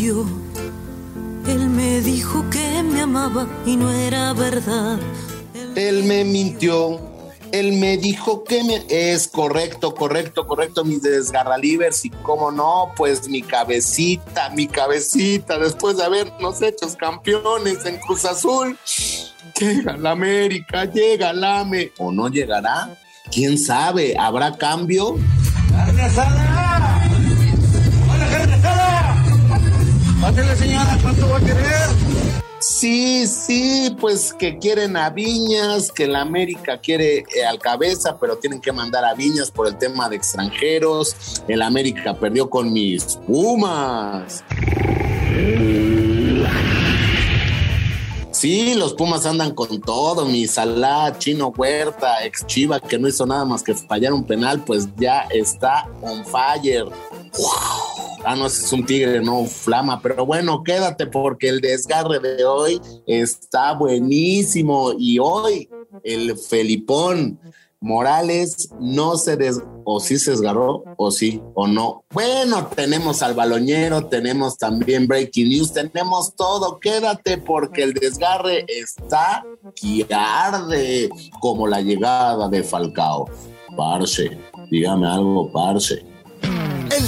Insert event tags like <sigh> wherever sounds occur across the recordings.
mintió. Él me dijo que me amaba y no era verdad. Él me mintió. Él me dijo que me... Es correcto, correcto, correcto, mis desgarralivers. Y cómo no, pues mi cabecita, mi cabecita, después de habernos hechos campeones en Cruz Azul. Llega la América, llega la AME. ¿O no llegará? ¿Quién sabe? ¿Habrá cambio? ¡Carne asada! ¿Cuánto va a querer? Sí, sí, pues que quieren a Viñas, que la América quiere eh, al cabeza, pero tienen que mandar a Viñas por el tema de extranjeros. El América perdió con mis Pumas. Sí, los Pumas andan con todo, mi Salah, Chino Huerta, ex Chiva, que no hizo nada más que fallar un penal, pues ya está on fire. Ah, no, es un tigre, no flama, pero bueno, quédate porque el desgarre de hoy está buenísimo y hoy el Felipón Morales no se des o sí se desgarró o sí o no. Bueno, tenemos al balonero, tenemos también breaking news, tenemos todo. Quédate porque el desgarre está que arde como la llegada de Falcao. Parce, dígame algo, parce.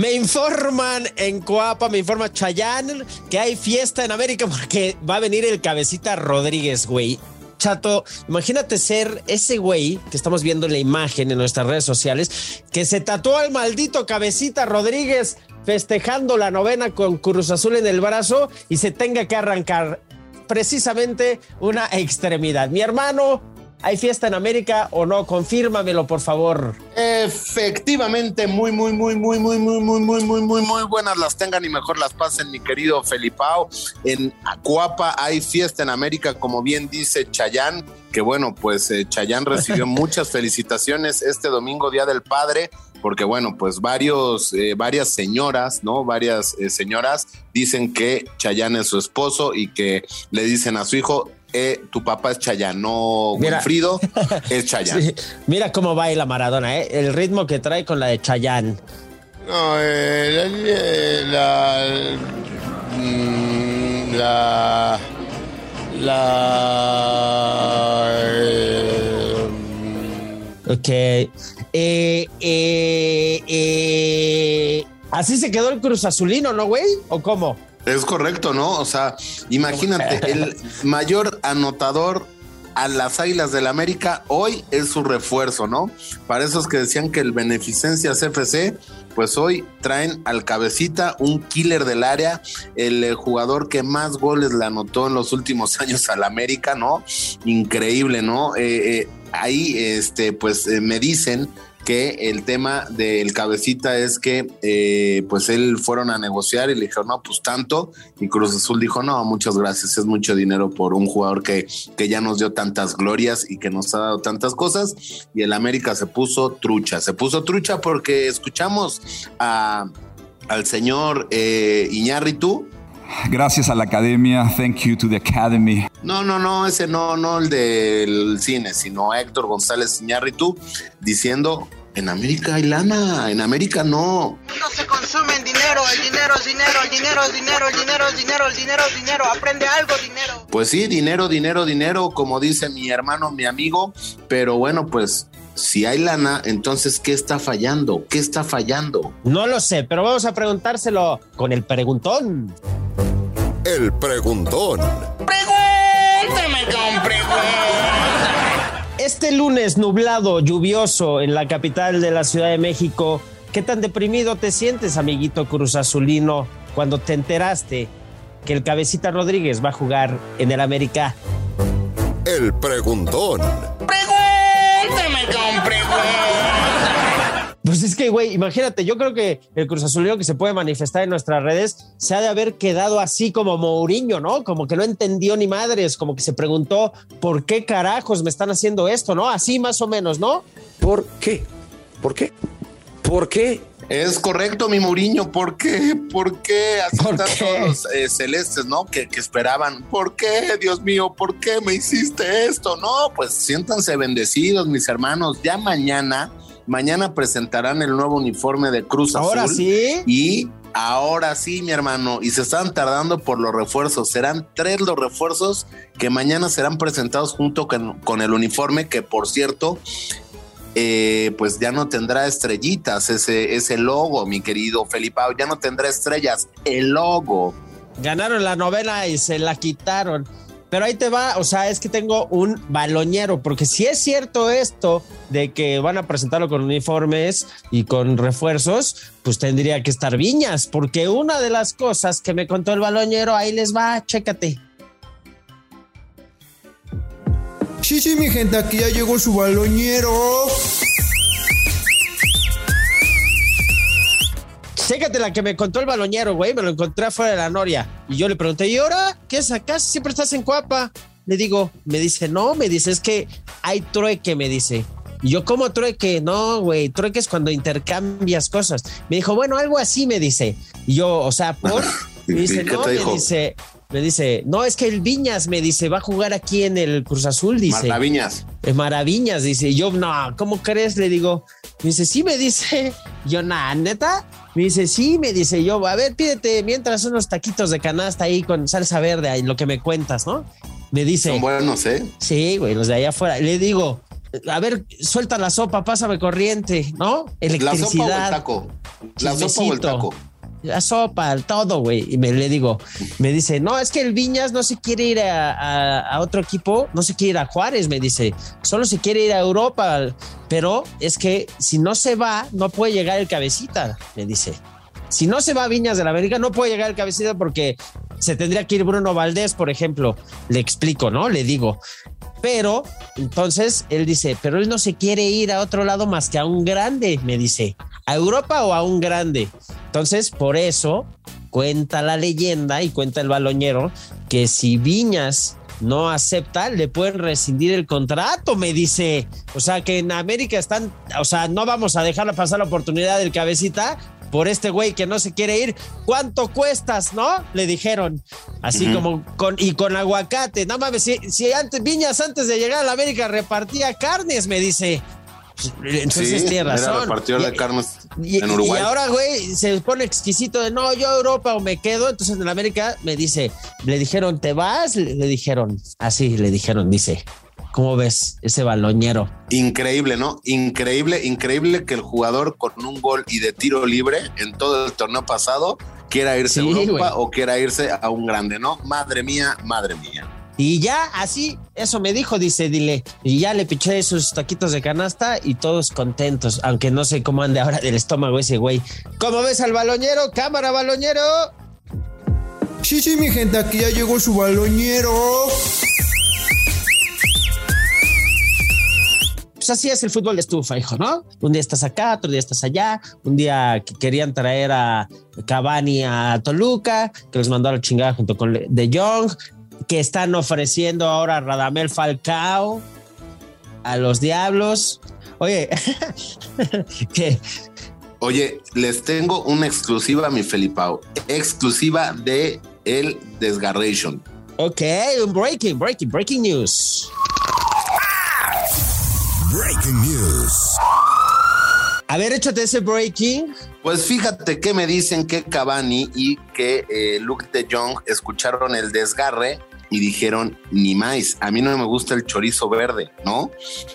Me informan en Coapa, me informa Chayán que hay fiesta en América porque va a venir el cabecita Rodríguez, güey. Chato, imagínate ser ese güey que estamos viendo en la imagen en nuestras redes sociales, que se tatuó al maldito cabecita Rodríguez festejando la novena con Cruz Azul en el brazo y se tenga que arrancar precisamente una extremidad. Mi hermano, ¿Hay fiesta en América o no? Confírmamelo, por favor. Efectivamente, muy, muy, muy, muy, muy, muy, muy, muy, muy, muy, muy buenas las tengan y mejor las pasen, mi querido Felipao. En Acuapa hay fiesta en América, como bien dice Chayán, que bueno, pues eh, Chayán recibió muchas felicitaciones este domingo, Día del Padre, porque bueno, pues varios, eh, varias señoras, ¿no? Varias eh, señoras dicen que Chayán es su esposo y que le dicen a su hijo, eh, tu papá es Chayán, no Wilfrido, <laughs> es Chayán. Sí. Mira cómo baila Maradona, ¿eh? el ritmo que trae con la de Chayán. No, eh, la, la, la, la eh, Ok. Eh, eh, eh, así se quedó el Cruz Azulino, ¿no, güey? ¿O cómo? Es correcto, ¿no? O sea, imagínate, <laughs> el mayor anotador a las Águilas del América hoy es su refuerzo, ¿no? Para esos que decían que el Beneficencias FC, pues hoy traen al cabecita un killer del área, el eh, jugador que más goles le anotó en los últimos <laughs> años al América, ¿no? Increíble, ¿no? Eh, eh, ahí, este, pues eh, me dicen que el tema del cabecita es que eh, pues él fueron a negociar y le dijeron, no, pues tanto, y Cruz Azul dijo, no, muchas gracias, es mucho dinero por un jugador que, que ya nos dio tantas glorias y que nos ha dado tantas cosas, y el América se puso trucha, se puso trucha porque escuchamos a, al señor eh, Iñárritu, Gracias a la academia. Thank you to the academy. No, no, no, ese no, no el del cine, sino Héctor González Iñárritu diciendo en América hay lana, en América no. No se consume en dinero, el dinero es dinero, el dinero es dinero, el dinero es dinero, el dinero es dinero, aprende algo, dinero. Pues sí, dinero, dinero, dinero, como dice mi hermano, mi amigo, pero bueno, pues si hay lana, entonces ¿qué está fallando? ¿Qué está fallando? No lo sé, pero vamos a preguntárselo con el preguntón. El preguntón. Pregúntame con preguntas. Este lunes nublado, lluvioso en la capital de la Ciudad de México, ¿qué tan deprimido te sientes, amiguito Cruz Azulino, cuando te enteraste que el cabecita Rodríguez va a jugar en el América? El preguntón. Pues es que, güey, imagínate, yo creo que el Cruz Azulino que se puede manifestar en nuestras redes se ha de haber quedado así como Mourinho, ¿no? Como que no entendió ni madres, como que se preguntó por qué carajos me están haciendo esto, ¿no? Así más o menos, ¿no? ¿Por qué? ¿Por qué? ¿Por qué? Es correcto, mi Mourinho. ¿Por qué? ¿Por qué así ¿Por están qué? todos los eh, celestes, no? Que, que esperaban. ¿Por qué, Dios mío? ¿Por qué me hiciste esto? No, pues siéntanse bendecidos, mis hermanos. Ya mañana, mañana presentarán el nuevo uniforme de Cruz Ahora Azul. sí. Y ahora sí, mi hermano, y se están tardando por los refuerzos. Serán tres los refuerzos que mañana serán presentados junto con, con el uniforme, que por cierto, eh, pues ya no tendrá estrellitas ese, ese logo, mi querido Felipao, ya no tendrá estrellas, el logo. Ganaron la novela y se la quitaron. Pero ahí te va, o sea, es que tengo un baloñero, porque si es cierto esto de que van a presentarlo con uniformes y con refuerzos, pues tendría que estar Viñas, porque una de las cosas que me contó el baloñero, ahí les va, chécate. Sí, sí, mi gente, aquí ya llegó su baloñero. Chécate la que me contó el baloñero, güey, me lo encontré afuera de la noria. Y yo le pregunté, ¿y ahora qué es acá? Siempre estás en Cuapa. Le digo, me dice, no, me dice, es que hay trueque, me dice. Y yo, ¿cómo trueque? No, güey, trueque es cuando intercambias cosas. Me dijo, bueno, algo así, me dice. Y yo, o sea, por. <laughs> Me ¿Y dice, no, me dijo? dice, me dice, no, es que el Viñas, me dice, va a jugar aquí en el Cruz Azul, dice. Maravillas. Es maravillas, dice. Y Yo, no, ¿cómo crees? Le digo, me dice, sí, me dice. <laughs> Yo, nah, neta. Me dice, sí, me dice yo, a ver, pídete mientras unos taquitos de canasta ahí con salsa verde, ahí lo que me cuentas, ¿no? Me dice, Son buenos, ¿eh? sí, güey, los de allá afuera. Le digo, a ver, suelta la sopa, pásame corriente, ¿no? La sopa o el Electricidad. taco. La sopa o el taco. La sopa, el todo, güey. Y me le digo, me dice, no, es que el Viñas no se quiere ir a, a- otro equipo, no se quiere ir a Juárez, me dice, solo se quiere ir a Europa, pero es que si no se va, no puede llegar el cabecita, me dice. Si no se va a Viñas de la América, no puede llegar el cabecita porque se tendría que ir Bruno Valdés, por ejemplo. Le explico, ¿no? Le digo. Pero entonces él dice, pero él no se quiere ir a otro lado más que a un grande, me dice, a Europa o a un grande. Entonces, por eso cuenta la leyenda y cuenta el baloñero que si Viñas no acepta, le pueden rescindir el contrato, me dice. O sea que en América están, o sea, no vamos a dejarle pasar la oportunidad del cabecita por este güey que no se quiere ir. ¿Cuánto cuestas, no? Le dijeron. Así como con y con aguacate. No mames, si, si antes Viñas antes de llegar a la América repartía carnes, me dice. Entonces Sí, tiene era razón. repartidor Y- de carnes y, en Uruguay. y ahora, güey, se pone exquisito de no, yo a Europa o me quedo. Entonces en América me dice, le dijeron, ¿te vas? Le, le dijeron, así le dijeron, dice, ¿cómo ves ese baloñero? Increíble, ¿no? Increíble, increíble que el jugador con un gol y de tiro libre en todo el torneo pasado quiera irse Sí, a Europa o quiera irse a un grande, ¿no? Madre mía, madre mía. Y ya así, eso me dijo, dice, dile. Y ya le piché sus taquitos de canasta y todos contentos, aunque no sé cómo ande ahora del estómago ese güey. ¿Cómo ves al baloñero? Cámara, baloñero. Sí, sí, mi gente, aquí ya llegó su baloñero. Pues así es el fútbol de estufa, hijo, ¿no? Un día estás acá, otro día estás allá. Un día que querían traer a Cavani a Toluca, que los mandó a la chingada junto con De Jong, que están ofreciendo ahora a Radamel Falcao a los Diablos. Oye, <laughs> que Oye, les tengo una exclusiva, mi Felipao. Exclusiva de el Desgarration. Ok, un breaking, breaking, breaking news. Breaking news. A ver, échate ese breaking. Pues fíjate que me dicen que Cavani y que eh, Luke de Jong escucharon el desgarre y dijeron ni más. A mí no me gusta el chorizo verde, ¿no?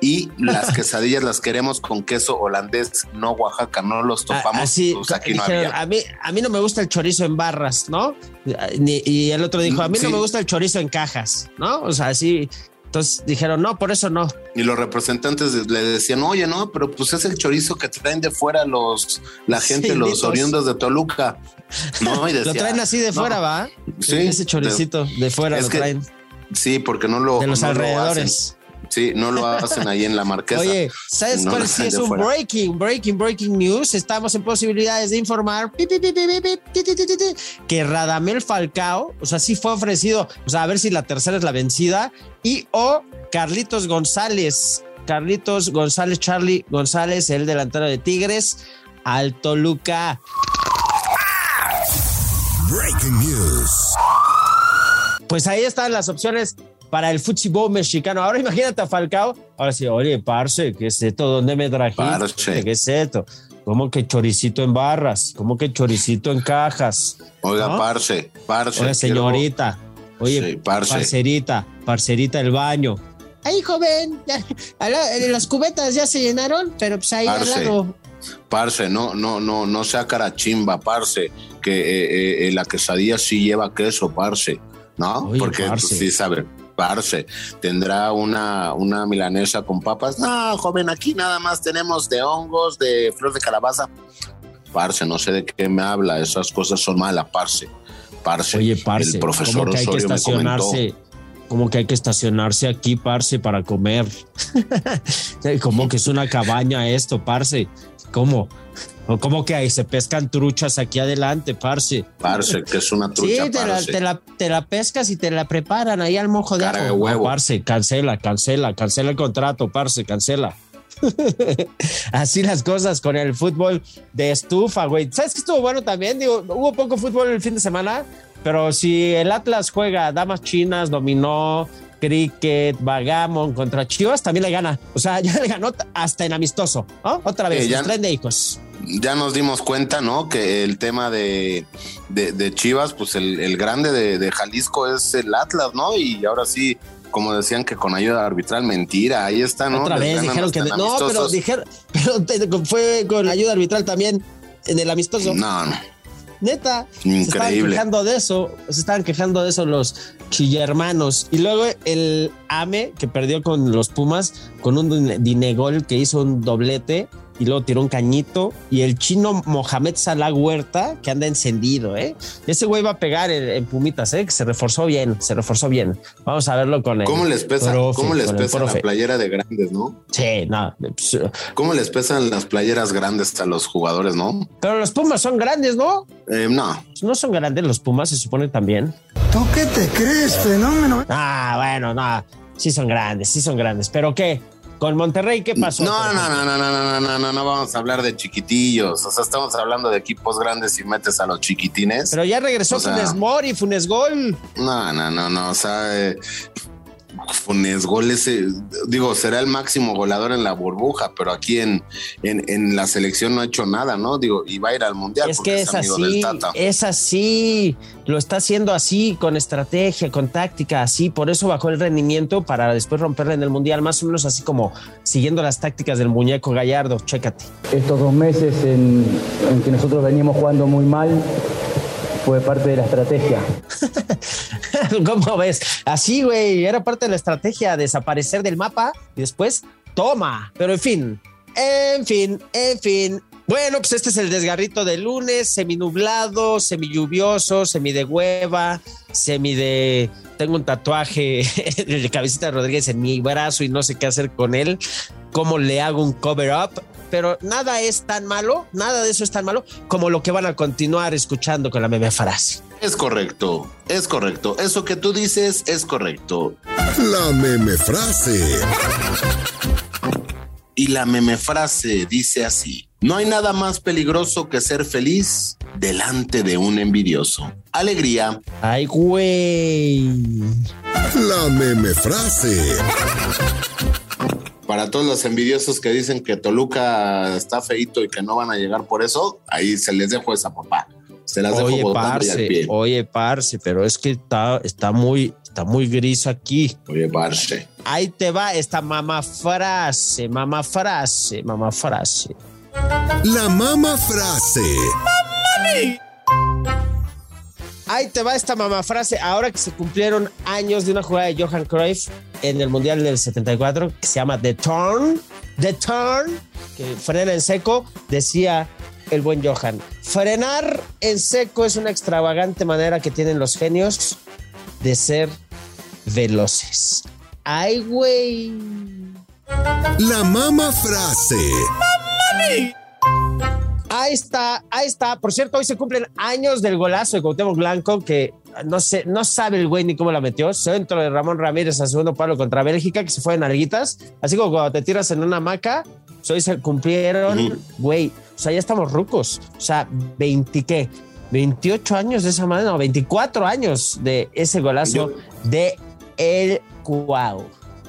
Y las <laughs> quesadillas las queremos con queso holandés, no Oaxaca, no los topamos. A- Así, pues aquí no dijeron, había. a, mí, a mí no me gusta el chorizo en barras, ¿no? Ni- Y el otro dijo, a mí Sí. no me gusta el chorizo en cajas, ¿no? O sea, así. Entonces dijeron, no, por eso no. Y los representantes le decían, oye, no, pero pues es el chorizo que traen de fuera los, la gente, Sí, los oriundos de Toluca. No, y Lo traen así de no, fuera, ¿va? Sí. Ese choricito de, fuera lo que traen. Sí, porque no lo. De los no lo alrededores. hacen. Sí, no lo hacen ahí en la marquesa. Oye, ¿sabes No cuál lo sí es un fuera. breaking, breaking, breaking news? Estamos en posibilidades de informar que Radamel Falcao, o sea, sí fue ofrecido, o sea, a ver si la tercera es la vencida, y o Carlitos González, Carlitos González, Charlie González, el delantero de Tigres, al Toluca. Breaking news. Pues ahí están las opciones para el fútbol mexicano. Ahora imagínate a Falcao. Ahora sí, oye, parce, ¿qué es esto? ¿Dónde me trajiste? Parce. ¿Qué es esto? ¿Cómo que choricito en barras? ¿Cómo que choricito en cajas? Oiga, ¿No? parce, parce. Oye, quiero- señorita. Oye, Sí, parce. parcerita, parcerita el baño. Ay, joven, ya, a la- las cubetas ya se llenaron, pero pues ahí al Parce. lado. Parce, no, no, no, no sea carachimba, parce, que eh, eh, la quesadilla sí lleva queso, parce, ¿no? Oye, Porque parce. pues, sí sabe, parce, tendrá una, una milanesa con papas. No, joven, aquí nada más tenemos de hongos, de flor de calabaza. Parce, no sé de qué me habla, esas cosas son malas, parce. Parce, Oye, parce, el profesor ¿cómo que hay que Osorio me comentó. estacionarse? Como que hay que estacionarse aquí, parce, para comer. <laughs> como que es una cabaña esto, parce. ¿Cómo? O como que ahí se pescan truchas aquí adelante, parce. Parce, que es una Sí, trucha, te la, te, la, te la pescas y te la preparan ahí al mojo de Cara ajo. de huevo. No, parce, cancela, cancela, cancela el contrato, parce, cancela. <laughs> Así las cosas con el fútbol de estufa, güey. ¿Sabes qué estuvo bueno también? Digo, hubo poco fútbol el fin de semana, pero si el Atlas juega damas chinas, dominó, cricket, vagamon contra Chivas, también le gana. O sea, <laughs> ya le ganó hasta en amistoso, ¿no? Otra vez, Sí, ya- los tren de hijos. ya nos dimos cuenta, ¿no? Que el tema de, de, de Chivas, pues el, el grande de, de Jalisco es el Atlas, ¿no? Y ahora sí, como decían que con ayuda arbitral, mentira, ahí está, ¿no? Otra Les vez dijeron que no, pero dijeron, <laughs> pero fue con ayuda arbitral también en el amistoso. No, no. Neta, se estaban Increíble. quejando de eso, se estaban quejando de eso los chillermanos. Y luego el AME que perdió con los Pumas con un dine- dinegol que hizo un doblete y luego tiró un cañito. Y el chino Mohamed Salah Huerta que anda encendido, ¿eh? Ese güey va a pegar en, en Pumitas, ¿eh? Que se reforzó bien, se reforzó bien. Vamos a verlo con él. ¿Cómo les pesa, cómo les pesa la playera de grandes, no? Sí, no. pues, ¿Cómo les pesan las playeras grandes a los jugadores, no? Pero los Pumas son grandes, ¿no? Eh, no, No son grandes los Pumas, se supone también. ¿Tú qué te crees, fenómeno? Ah, bueno, no. Sí son grandes, sí son grandes. ¿Pero qué? ¿Con Monterrey qué pasó? No, no, ejemplo? no, no, no, no, no, no, no vamos a hablar de chiquitillos. O sea, estamos hablando de equipos grandes y metes a los chiquitines. Pero ya regresó O sea- Funes Mori, Funes Gol. No, no, no, no. O sea, eh, Funes Gol ese, digo, será el máximo goleador en la burbuja, pero aquí en, en, en la selección no ha hecho nada, ¿no? Digo, y va a ir al mundial Es porque que es, es amigo así, del Tata. es así. Lo está haciendo así, con estrategia, con táctica, así. Por eso bajó el rendimiento para después romperle en el mundial, más o menos así como siguiendo las tácticas del muñeco Gallardo. Chécate. Estos dos meses en, en que nosotros veníamos jugando muy mal fue parte de la estrategia. <laughs> <laughs> ¿Cómo ves? Así, güey, era parte de la estrategia, desaparecer del mapa y después toma. Pero en fin, en fin, en fin. Bueno, pues este es el desgarrito de lunes, seminublado, semilluvioso, semi de hueva, semi de... Tengo un tatuaje <laughs> de cabecita de Rodríguez en mi brazo y no sé qué hacer con él. ¿Cómo le hago un cover up? Pero nada es tan malo, nada de eso es tan malo como lo que van a continuar escuchando con la meme frase. Es correcto, es correcto. Eso que tú dices es correcto. La meme frase. Y la meme frase dice así: No hay nada más peligroso que ser feliz delante de un envidioso. Alegría. Ay, güey. La meme frase. Para todos los envidiosos que dicen que Toluca está feito y que no van a llegar por eso, ahí se les dejo esa papá. Se las Oye, dejo y al parce, pie. oye, parce, pero es que está, está muy, está muy gris aquí. Oye, parce. Ahí te va esta mamá frase, mamá frase, mamá frase. La mama frase. Ahí te va esta mamá frase. Ahora que se cumplieron años de una jugada de Johan Cruyff en el Mundial del 74 que se llama The Turn, The Turn, que frena en seco, decía el buen Johan. Frenar en seco es una extravagante manera que tienen los genios de ser veloces. Ay, güey. La mama frase. Ahí está, ahí está. Por cierto, hoy se cumplen años del golazo de Cuauhtémoc Blanco que no sé, no sabe el güey ni cómo la metió. Centro de Ramón Ramírez a segundo palo contra Bélgica, que se fue en alguitas. Así como cuando te tiras en una hamaca, pues hoy se cumplieron, güey. O sea, ya estamos rucos. O sea, 20 qué? 28 años de esa manera, no, 24 años de ese golazo de el Cuau.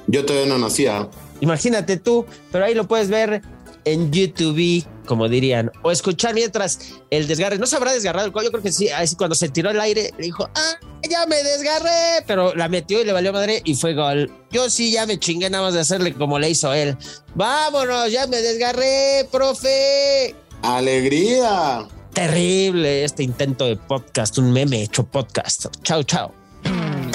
Yo todavía no nacía. Imagínate tú, pero ahí lo puedes ver en YouTube, como dirían, o escuchar mientras el desgarre. No se habrá desgarrado el cuello, yo creo que sí. Así cuando se tiró el aire, le dijo, ah, ya me desgarré, pero la metió y le valió madre y fue gol. Yo sí ya me chingué nada más de hacerle como le hizo él. Vámonos, ya me desgarré, profe. Alegría. Terrible este intento de podcast, un meme hecho podcast. Chao, chao.